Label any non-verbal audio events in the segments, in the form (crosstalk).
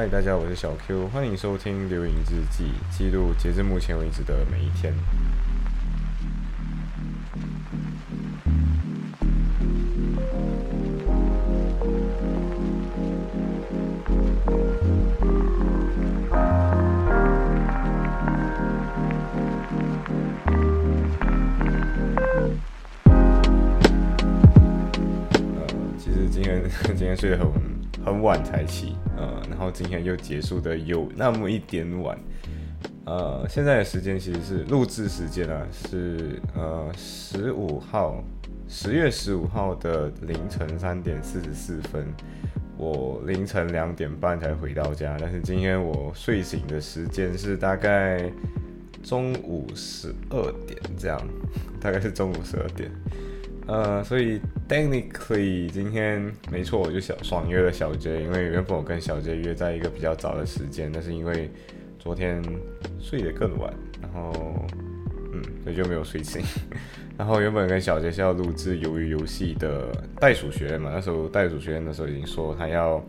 嗨，大家，我是小 Q，欢迎收听《流影日记》，记录截至目前为止的每一天。其实今天 (laughs) 今天睡得很很晚才起，呃，然后今天又结束的有那么一点晚，呃，现在的时间其实是录制时间啊，是呃十五号十月十五号的凌晨三点四十四分，我凌晨两点半才回到家，但是今天我睡醒的时间是大概中午十二点这样，大概是中午十二点。呃，所以 technically 今天没错，我就小爽约了小 J，因为原本我跟小 J 约在一个比较早的时间，但是因为昨天睡得更晚，然后嗯，所以就没有睡醒。(laughs) 然后原本跟小 J 是要录制《鱿鱼游戏》的袋鼠学院嘛，那时候袋鼠学院的时候已经说他要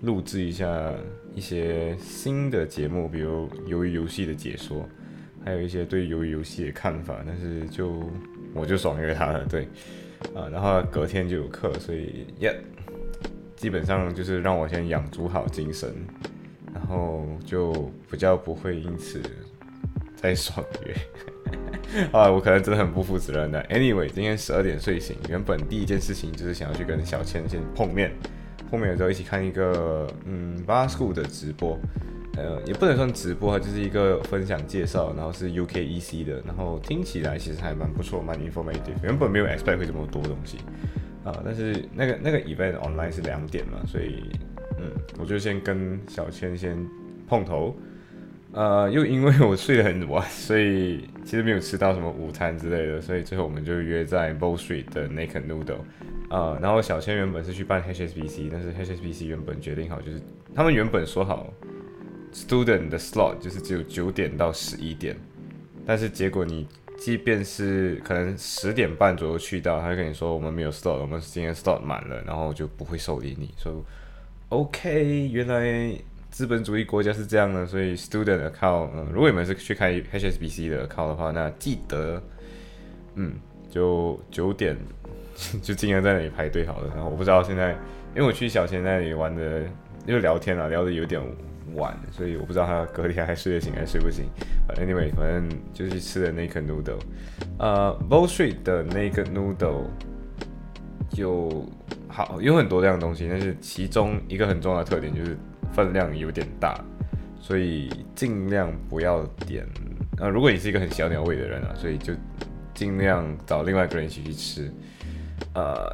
录制一下一些新的节目，比如《鱿鱼游戏》的解说，还有一些对《鱿鱼游戏》的看法，但是就我就爽约他了，对。啊，然后隔天就有课，所以耶，基本上就是让我先养足好精神，然后就比较不会因此再爽约。(laughs) 啊，我可能真的很不负责任的。Anyway，今天十二点睡醒，原本第一件事情就是想要去跟小千先碰面，碰面的时候一起看一个嗯 b a s School 的直播。呃，也不能算直播，就是一个分享介绍，然后是 UKEC 的，然后听起来其实还蛮不错，蛮 informative。原本没有 expect 会这么多东西啊，但是那个那个 event online 是两点嘛，所以嗯，我就先跟小千先碰头。呃，又因为我睡得很晚，所以其实没有吃到什么午餐之类的，所以最后我们就约在 Bow Street 的 Naked Noodle 啊。然后小千原本是去办 HSBC，但是 HSBC 原本决定好就是他们原本说好。Student 的 slot 就是只有九点到十一点，但是结果你即便是可能十点半左右去到，他就跟你说我们没有 slot，我们今天 slot 满了，然后就不会受理你。说 OK，原来资本主义国家是这样的，所以 Student account，嗯，如果你们是去开 HSBC 的 account 的话，那记得，嗯，就九点就尽量在那里排队好了。然后我不知道现在，因为我去小贤那里玩的，因为聊天啊，聊的有点。晚，所以我不知道他隔天还睡得醒还是睡不醒。Anyway，反正就是吃的那个 noodle，呃 b o l s t r e e t 的那个 noodle 就好有很多这样东西，但是其中一个很重要的特点就是分量有点大，所以尽量不要点。呃，如果你是一个很小鸟胃的人啊，所以就尽量找另外一个人一起去吃。呃。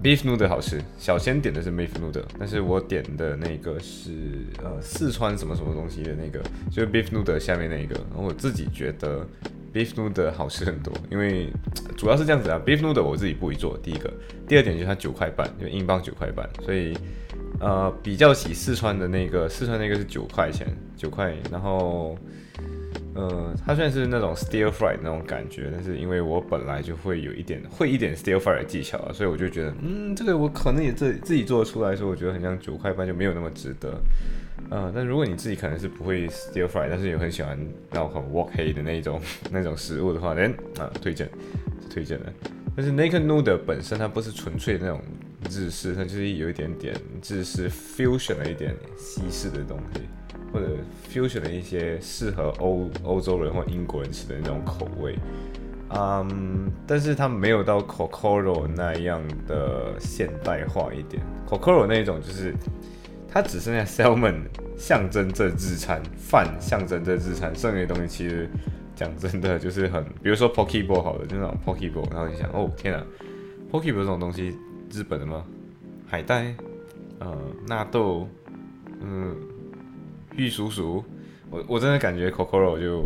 Beef noodle 好吃，小仙点的是 beef noodle，但是我点的那个是呃四川什么什么东西的那个，就是 beef noodle 下面那个，然后我自己觉得 beef noodle 好吃很多，因为主要是这样子啊，beef noodle 我自己不会做，第一个，第二点就是它九块半，就英镑九块半，所以呃比较起四川的那个，四川那个是九块钱，九块，然后。呃，它虽然是那种 stir fry 那种感觉，但是因为我本来就会有一点会一点 stir fry 的技巧啊，所以我就觉得，嗯，这个我可能也自自己做出来说，我觉得很像九块半就没有那么值得。呃，但如果你自己可能是不会 stir fry，但是也很喜欢那种很 wok 黑的那种那种食物的话，then 啊推荐是推荐的。但是 naked noodle 本身它不是纯粹那种日式，它就是有一点点日式 fusion 了一点西式的东西。或者 fusion 的一些适合欧欧洲人或英国人吃的那种口味，嗯，但是它没有到 Cocoro 那样的现代化一点。Cocoro 那一种就是它只剩下 salmon 象征着日餐，饭象征着日餐，剩余的东西其实讲真的就是很，比如说 poke b a l l 好的就那种 poke b a l l 然后你想，哦天啊，poke b a l l 这种东西日本的吗？海带，呃，纳豆，嗯。玉叔叔，我我真的感觉 Cocoro 就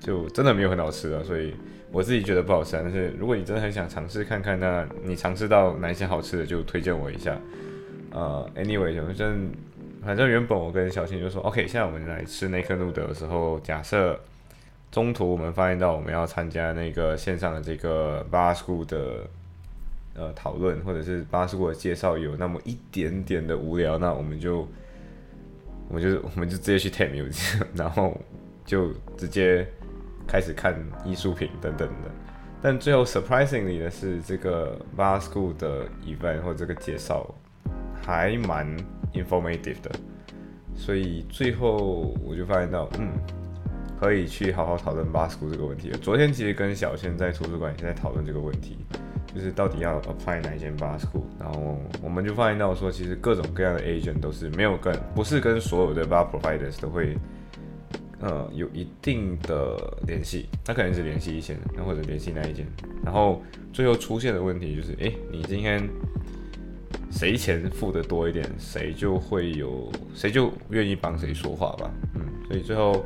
就真的没有很好吃啊，所以我自己觉得不好吃。但是如果你真的很想尝试看看，那你尝试到哪一些好吃的，就推荐我一下。呃，Anyway，反正反正原本我跟小新就说，OK，现在我们来吃那颗路德的时候，假设中途我们发现到我们要参加那个线上的这个巴斯库的呃讨论，或者是巴斯库的介绍有那么一点点的无聊，那我们就。我就 (laughs) 我们就直接去 Tate Museum，(laughs) 然后就直接开始看艺术品等等的。但最后 surprisingly 的是，这个 Bar School 的 event 或这个介绍还蛮 informative 的，所以最后我就发现到，嗯，可以去好好讨论 Bar School 这个问题。昨天其实跟小千在图书馆也在讨论这个问题，就是到底要 apply 哪一间 Bar School，然后我们就发现到说，其实各种各样的 agent 都是没有跟，不是跟所有的 Bar providers 都会。呃，有一定的联系，他可能是联系一间，那或者联系那一间，然后最后出现的问题就是，哎，你今天谁钱付的多一点，谁就会有，谁就愿意帮谁说话吧，嗯，所以最后，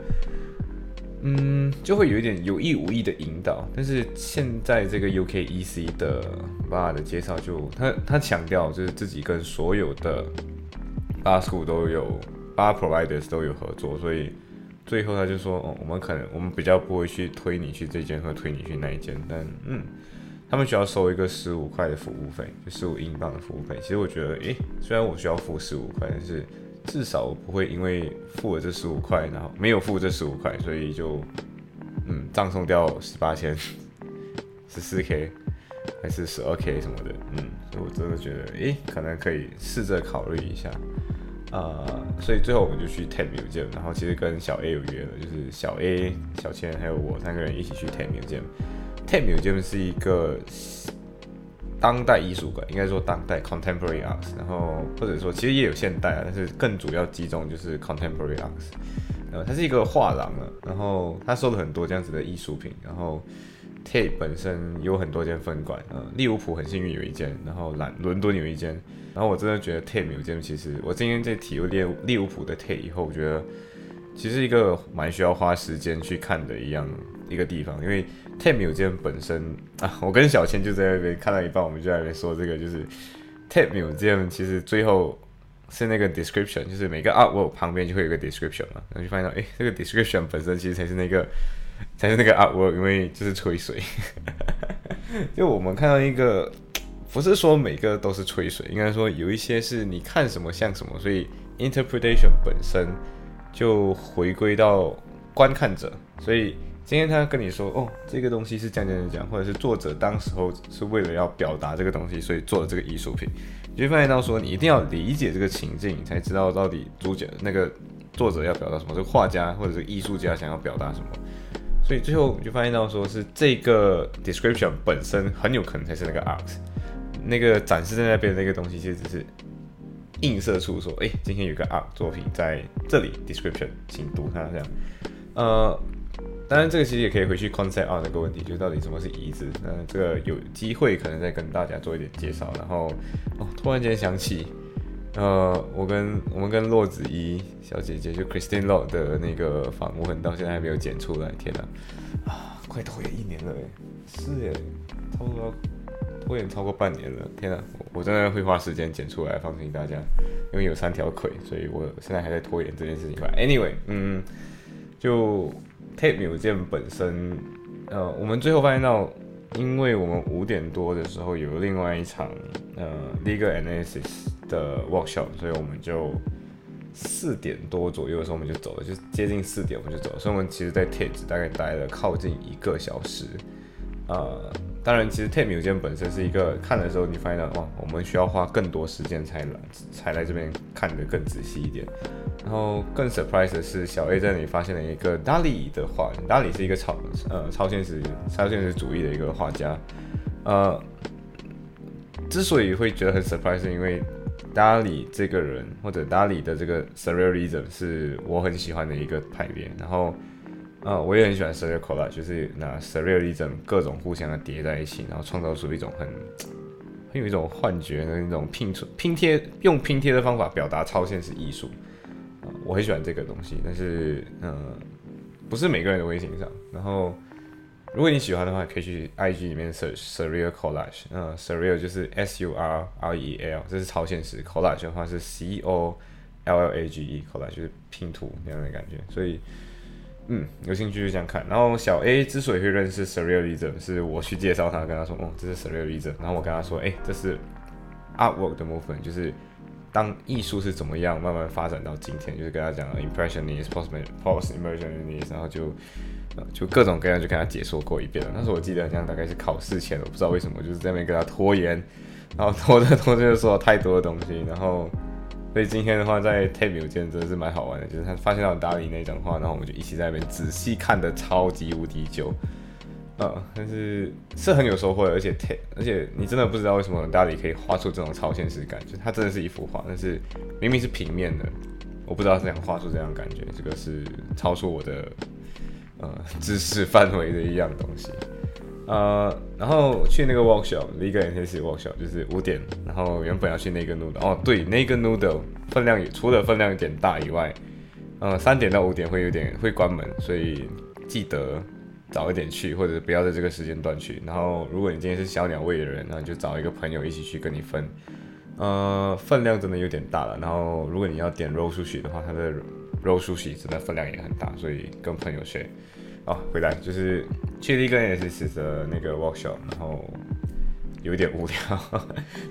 嗯，就会有一点有意无意的引导。但是现在这个 UKEC 的 bar 的介绍，就他他强调就是自己跟所有的 bar school 都有 bar providers 都有合作，所以。最后他就说，哦，我们可能我们比较不会去推你去这间或推你去那一间，但嗯，他们需要收一个十五块的服务费，就十五英镑的服务费。其实我觉得，诶，虽然我需要付十五块，但是至少不会因为付了这十五块，然后没有付这十五块，所以就嗯，葬送掉十八千、(laughs) 十四 K 还是十二 K 什么的，嗯，所以我真的觉得，诶，可能可以试着考虑一下。呃，所以最后我们就去 Tate Museum，然后其实跟小 A 有约了，就是小 A、小千还有我三个人一起去 Tate Museum。Tate Museum 是一个当代艺术馆，应该说当代 Contemporary Arts，然后或者说其实也有现代啊，但是更主要集中就是 Contemporary Arts。呃，它是一个画廊啊，然后它收了很多这样子的艺术品，然后 Tate 本身有很多间分馆，呃，利物浦很幸运有一间，然后兰伦敦有一间。然后我真的觉得 Tate 有一间其实，我今天在体验利利物浦的 Tate 以后，我觉得其实一个蛮需要花时间去看的一样一个地方，因为 Tate Museum 本身 (laughs) 啊，我跟小千就在那边看到一半，我们就在那边说这个，就是 Tate Museum 其实最后是那个 description，就是每个 artwork 旁边就会有个 description 嘛，然后就发现到，哎，这个 description 本身其实才是那个才是那个 artwork，因为就是吹水，(laughs) 就我们看到一个。不是说每个都是吹水，应该说有一些是你看什么像什么，所以 interpretation 本身就回归到观看者。所以今天他跟你说，哦，这个东西是这样这样讲，或者是作者当时候是为了要表达这个东西，所以做了这个艺术品，你就发现到说，你一定要理解这个情境，才知道到底主角那个作者要表达什么，这个画家或者是艺术家想要表达什么。所以最后你就发现到说是这个 description 本身很有可能才是那个 art。那个展示在那边那个东西，其实只是映射出说，哎，今天有个 art 作品在这里，description，请读它这样。呃，当然这个其实也可以回去 concept art 那个问题，就是到底什么是椅子？那这个有机会可能再跟大家做一点介绍。然后，哦，突然间想起，呃，我跟我们跟洛子怡小姐姐，就 Christine Law 的那个访问，到现在还没有剪出来，天哪，啊，快拖延一年了，哎，是哎，差不多。拖延超过半年了，天啊！我真的会花时间剪出来，放心大家，因为有三条腿，所以我现在还在拖延这件事情。Anyway，嗯，就 Tape Museum 本身，呃，我们最后发现到，因为我们五点多的时候有另外一场呃 Legal Analysis 的 Workshop，所以我们就四点多左右的时候我们就走了，就接近四点我们就走了，所以我们其实在 Tape 大概待了靠近一个小时，呃。当然，其实 Tate Museum 本身是一个看的时候，你发现到哇，我们需要花更多时间才来才来这边看得更仔细一点。然后更 surprise 的是，小 A 在那里发现了一个 Dali 的画，Dali 是一个超呃超现实超现实主义的一个画家。呃，之所以会觉得很 surprise，是因为 Dali 这个人或者 Dali 的这个 Surrealism 是我很喜欢的一个派别。然后。啊，我也很喜欢 surreal collage，就是拿 surrealism 各种互相的叠在一起，然后创造出一种很很有一种幻觉的那种拼出拼贴，用拼贴的方法表达超现实艺术。啊，我很喜欢这个东西，但是嗯，不是每个人都会欣赏。然后，如果你喜欢的话，可以去 IG 里面 search surreal collage。嗯，surreal 就是 S U R R E L，这是超现实。collage 的话是 C O L L A G E，collage 就是拼图那样的感觉。所以。嗯，有兴趣就这样看。然后小 A 之所以会认识 Surrealism，是我去介绍他，跟他说，哦，这是 Surrealism。然后我跟他说，哎，这是 Artwork 的部分，就是当艺术是怎么样慢慢发展到今天，就是跟他讲 impressionist、post post impressionist，然后就就各种各样就跟他解说过一遍了。那时候我记得好像大概是考试前，我不知道为什么就是在那边跟他拖延，然后拖着拖着就说了太多的东西，然后所以今天的话在 tape 间真的是蛮好玩的，就是他发现到打理那张画，然后我们就一起在那边仔细看的超级无敌久。呃，但是是很有收获的，而且太，而且你真的不知道为什么大理可以画出这种超现实感，就它真的是一幅画，但是明明是平面的，我不知道怎样画出这样感觉，这个是超出我的呃知识范围的一样东西。呃，然后去那个 workshop，一个 intensive workshop 就是五点，然后原本要去那个 noodle，哦对，那个 noodle 分量也除了分量有点大以外，呃，三点到五点会有点会关门，所以记得。早一点去，或者不要在这个时间段去。然后，如果你今天是小鸟胃的人，那就找一个朋友一起去跟你分。呃，分量真的有点大了。然后，如果你要点肉苏喜的话，它的肉苏喜真的分量也很大，所以跟朋友学。哦，回来就是去了一个也是试着那个 workshop，然后有点无聊。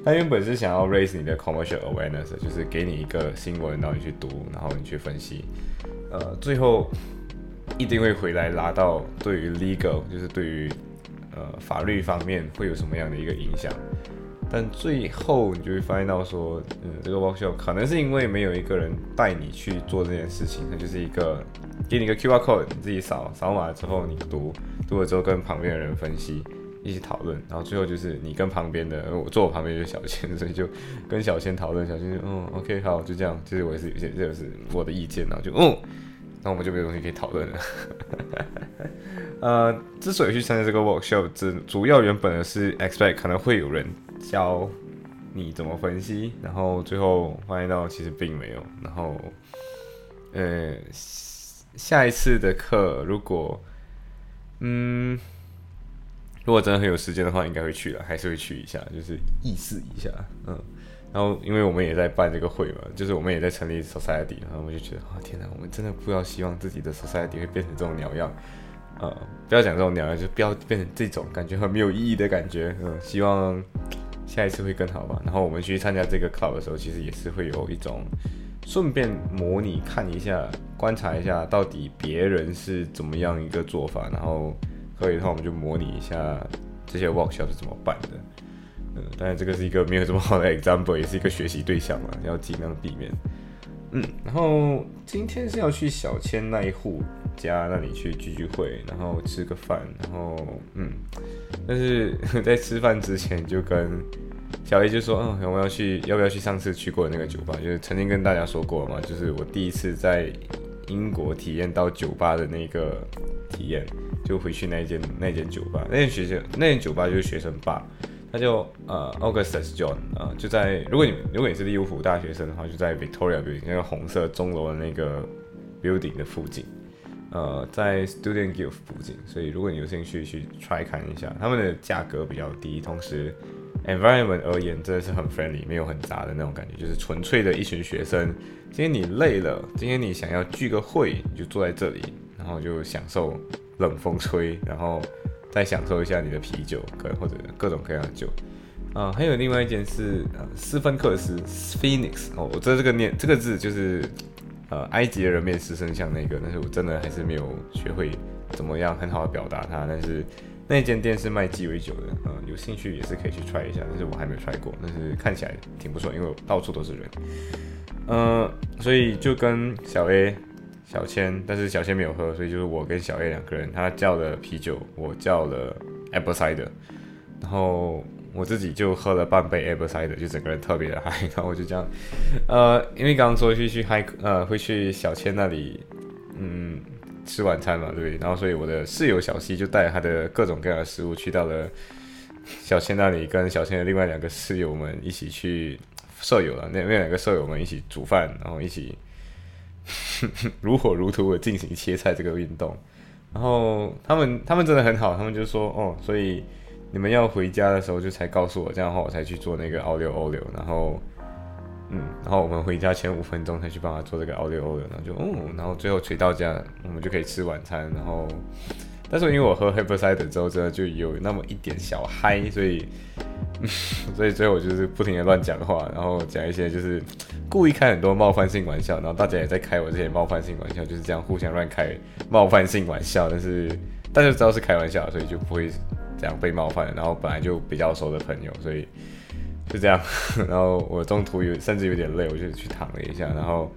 他原本是想要 raise 你的 commercial awareness，就是给你一个新闻，然后你去读，然后你去分析。呃，最后。一定会回来拉到对于 legal，就是对于呃法律方面会有什么样的一个影响，但最后你就会发现到说，嗯，这个 workshop 可能是因为没有一个人带你去做这件事情，它就是一个给你个 QR code，你自己扫扫码之后你读，读了之后跟旁边的人分析，一起讨论，然后最后就是你跟旁边的，我坐我旁边就是小千，(laughs) 所以就跟小千讨论，小千就嗯 OK 好就这样，其实我也是有些这个是我的意见，然后就嗯。那我们就没有东西可以讨论了。(laughs) 呃，之所以去参加这个 workshop，主主要原本是 expect 可能会有人教你怎么分析，然后最后发现到其实并没有。然后，呃，下一次的课如果，嗯，如果真的很有时间的话，应该会去了，还是会去一下，就是意思一下，嗯。然后，因为我们也在办这个会嘛，就是我们也在成立 society，然后我就觉得，啊天哪，我们真的不要希望自己的 society 会变成这种鸟样，呃，不要讲这种鸟样，就不要变成这种感觉很没有意义的感觉，嗯，希望下一次会更好吧。然后我们去参加这个 club 的时候，其实也是会有一种顺便模拟看一下、观察一下到底别人是怎么样一个做法，然后可以的话，我们就模拟一下这些 workshop 是怎么办的。嗯当然，这个是一个没有这么好的 example，也是一个学习对象嘛，要尽量避免。嗯，然后今天是要去小千那一户家那里去聚聚会，然后吃个饭，然后嗯，但是 (laughs) 在吃饭之前就跟小 A 就说，嗯，我们要去，要不要去上次去过的那个酒吧？就是曾经跟大家说过嘛，就是我第一次在英国体验到酒吧的那个体验，就回去那间那间酒吧，那间学校那间酒吧就是学生吧。他就呃，Augustus John 啊，就在如果你如果你是利物浦大学生的话，就在 Victoria Building 那个红色钟楼的那个 building 的附近，呃，在 Student Guild 附近，所以如果你有兴趣去 try 看一下，他们的价格比较低，同时 environment 而言真的是很 friendly，没有很杂的那种感觉，就是纯粹的一群学生。今天你累了，今天你想要聚个会，你就坐在这里，然后就享受冷风吹，然后。再享受一下你的啤酒，跟或者各种各样的酒啊，还有另外一件是呃斯芬克斯 （Phoenix） 哦，我知道这个念这个字就是呃埃及的人面狮身像那个，但是我真的还是没有学会怎么样很好的表达它。但是那间店是卖鸡尾酒的，嗯，有兴趣也是可以去踹一下，但是我还没有 try 过，但是看起来挺不错，因为到处都是人，嗯，所以就跟小 A。小千，但是小千没有喝，所以就是我跟小 A 两个人，他叫了啤酒，我叫了 apple cider，然后我自己就喝了半杯 apple cider，就整个人特别的嗨，然后我就这样，呃，因为刚刚说去去嗨，呃，会去小千那里，嗯，吃晚餐嘛，对不对？然后所以我的室友小西就带他的各种各样的食物去到了小千那里，跟小千的另外两个室友们一起去，舍友了，那那两个舍友们一起煮饭，然后一起。(laughs) 如火如荼的进行切菜这个运动，然后他们他们真的很好，他们就说哦，所以你们要回家的时候就才告诉我，这样的话我才去做那个奥利奥利，然后嗯，然后我们回家前五分钟才去帮他做这个奥利奥的，然后就哦，然后最后回到家我们就可以吃晚餐，然后但是因为我喝 h e r b c i d e 之后真的就有那么一点小嗨，所以 (laughs) 所以最后我就是不停的乱讲话，然后讲一些就是故意开很多冒犯性玩笑，然后大家也在开我这些冒犯性玩笑，就是这样互相乱开冒犯性玩笑，但是大家知道是开玩笑，所以就不会这样被冒犯。然后本来就比较熟的朋友，所以就这样。(laughs) 然后我中途有甚至有点累，我就去躺了一下，然后。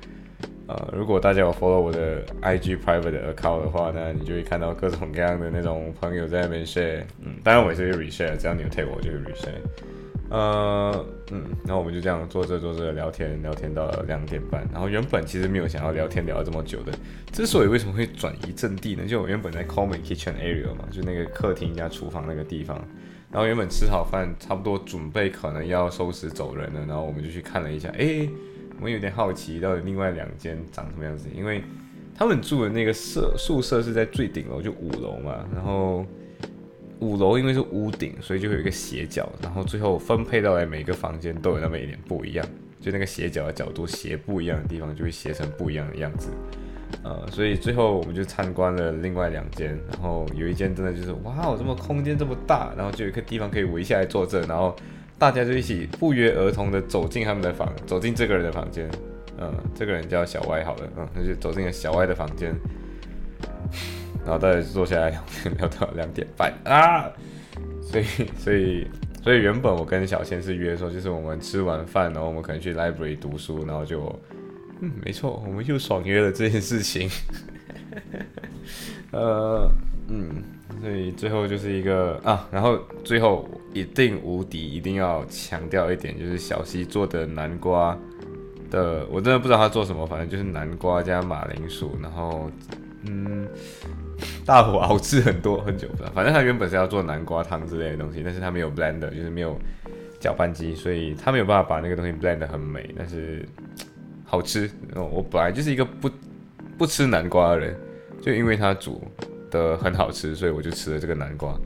呃，如果大家有 follow 我的 IG private account 的话呢，你就会看到各种各样的那种朋友在那边 share，嗯，当然我也是会 reshare，只要你有 tag 我就会 reshare，呃，嗯，然后我们就这样坐着坐着聊天，聊天到了两点半，然后原本其实没有想要聊天聊这么久的，之所以为什么会转移阵地呢？就我原本在 common kitchen area 嘛，就那个客厅加厨房那个地方，然后原本吃好饭，差不多准备可能要收拾走人了，然后我们就去看了一下，哎。我有点好奇，到底另外两间长什么样子？因为他们住的那个舍宿舍是在最顶楼，就五楼嘛。然后五楼因为是屋顶，所以就会有一个斜角。然后最后分配到来每个房间都有那么一点不一样，就那个斜角的角度斜不一样的地方，就会斜成不一样的样子。呃，所以最后我们就参观了另外两间，然后有一间真的就是哇，这么空间这么大，然后就有一个地方可以围下来坐这，然后。大家就一起不约而同的走进他们的房，走进这个人的房间，嗯，这个人叫小歪，好了，嗯，那就走进了小歪的房间，然后大家坐下来聊天，聊到两点半啊，所以，所以，所以原本我跟小千是约说，就是我们吃完饭，然后我们可能去 library 读书，然后就，嗯，没错，我们又爽约了这件事情，(laughs) 呃，嗯。所以最后就是一个啊，然后最后一定无敌，一定要强调一点，就是小西做的南瓜的，我真的不知道他做什么，反正就是南瓜加马铃薯，然后嗯，大火熬制很多很久，反正他原本是要做南瓜汤之类的东西，但是他没有 blend，就是没有搅拌机，所以他没有办法把那个东西 blend 得很美，但是好吃。我本来就是一个不不吃南瓜的人，就因为他煮。的很好吃，所以我就吃了这个南瓜，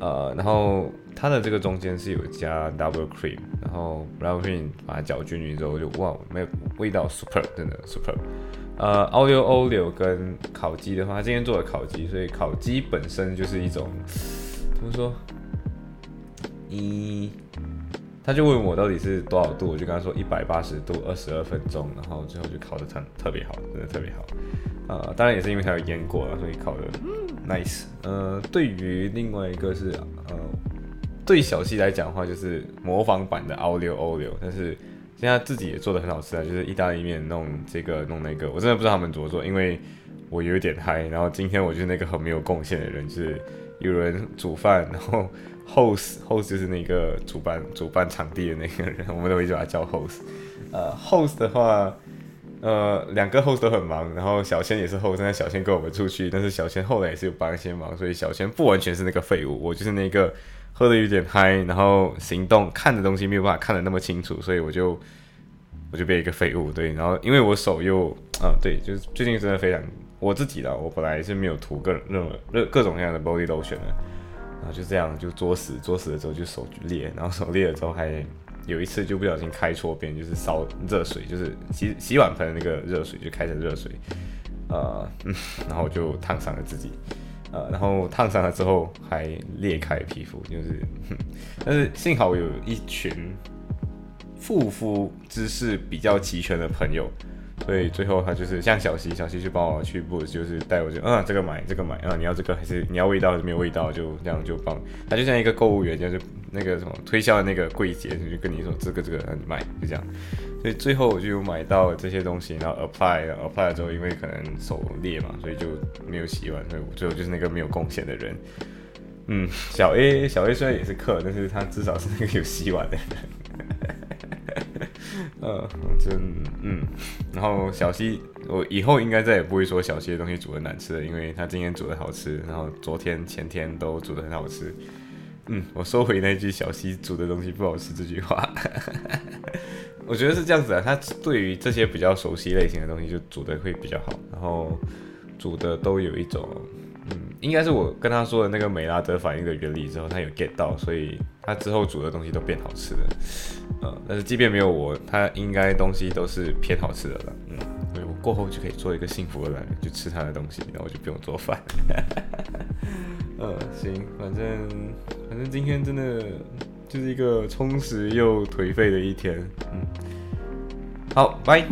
呃，然后它的这个中间是有加 double cream，然后 brown cream 把它搅均匀之后就哇，没有味道 super，真的 super。呃，olio olio 跟烤鸡的话，他今天做的烤鸡，所以烤鸡本身就是一种怎么说？一，他就问我到底是多少度，我就跟他说一百八十度，二十二分钟，然后最后就烤的特特别好，真的特别好。呃，当然也是因为它有腌过了，所以烤的 nice。呃，对于另外一个是呃，对小西来讲的话，就是模仿版的奥利奥利，但是现在自己也做的很好吃啊，就是意大利面弄这个弄那个，我真的不知道他们怎么做，因为我有点嗨。然后今天我就是那个很没有贡献的人，就是有人煮饭，然后 host host 就是那个主办主办场地的那个人，我们都会叫他叫 host。呃，host 的话。呃，两个 Host 都很忙，然后小千也是后，现在小千跟我们出去，但是小千后来也是有帮一些忙，所以小千不完全是那个废物，我就是那个喝的有点嗨，然后行动看的东西没有办法看的那么清楚，所以我就我就变一个废物，对，然后因为我手又啊，对，就是最近真的非常我自己的，我本来是没有涂各任何各各种各样的 body lotion 的，然后就这样就作死，作死了之后就手裂，然后手裂了之后还。有一次就不小心开错边，就是烧热水，就是洗洗碗盆的那个热水就开成热水，呃，然后就烫伤了自己，呃，然后烫伤了之后还裂开皮肤，就是，但是幸好有一群护肤知识比较齐全的朋友。所以最后他就是像小西，小西就帮我去布就是带我就嗯这个买这个买啊你要这个还是你要味道还是没有味道就这样就帮他就像一个购物员就是那个什么推销的那个柜姐就跟你说这个这个你买就这样，所以最后我就买到这些东西，然后 apply 然后 apply 了之后因为可能手裂嘛，所以就没有洗完，所以我最后就是那个没有贡献的人。嗯，小 A 小 A 虽然也是客，但是他至少是那个有洗碗的人。呃，真嗯，然后小西，我以后应该再也不会说小西的东西煮的难吃了，因为他今天煮的好吃，然后昨天前天都煮的很好吃。嗯，我收回那句小西煮的东西不好吃这句话。(laughs) 我觉得是这样子啊，他对于这些比较熟悉类型的东西就煮的会比较好，然后煮的都有一种。应该是我跟他说的那个美拉德反应的原理之后，他有 get 到，所以他之后煮的东西都变好吃了。呃，但是即便没有我，他应该东西都是偏好吃的了。嗯，所以我过后就可以做一个幸福的男人，就吃他的东西，然后我就不用做饭。(laughs) 呃，行，反正反正今天真的就是一个充实又颓废的一天。嗯，好，拜。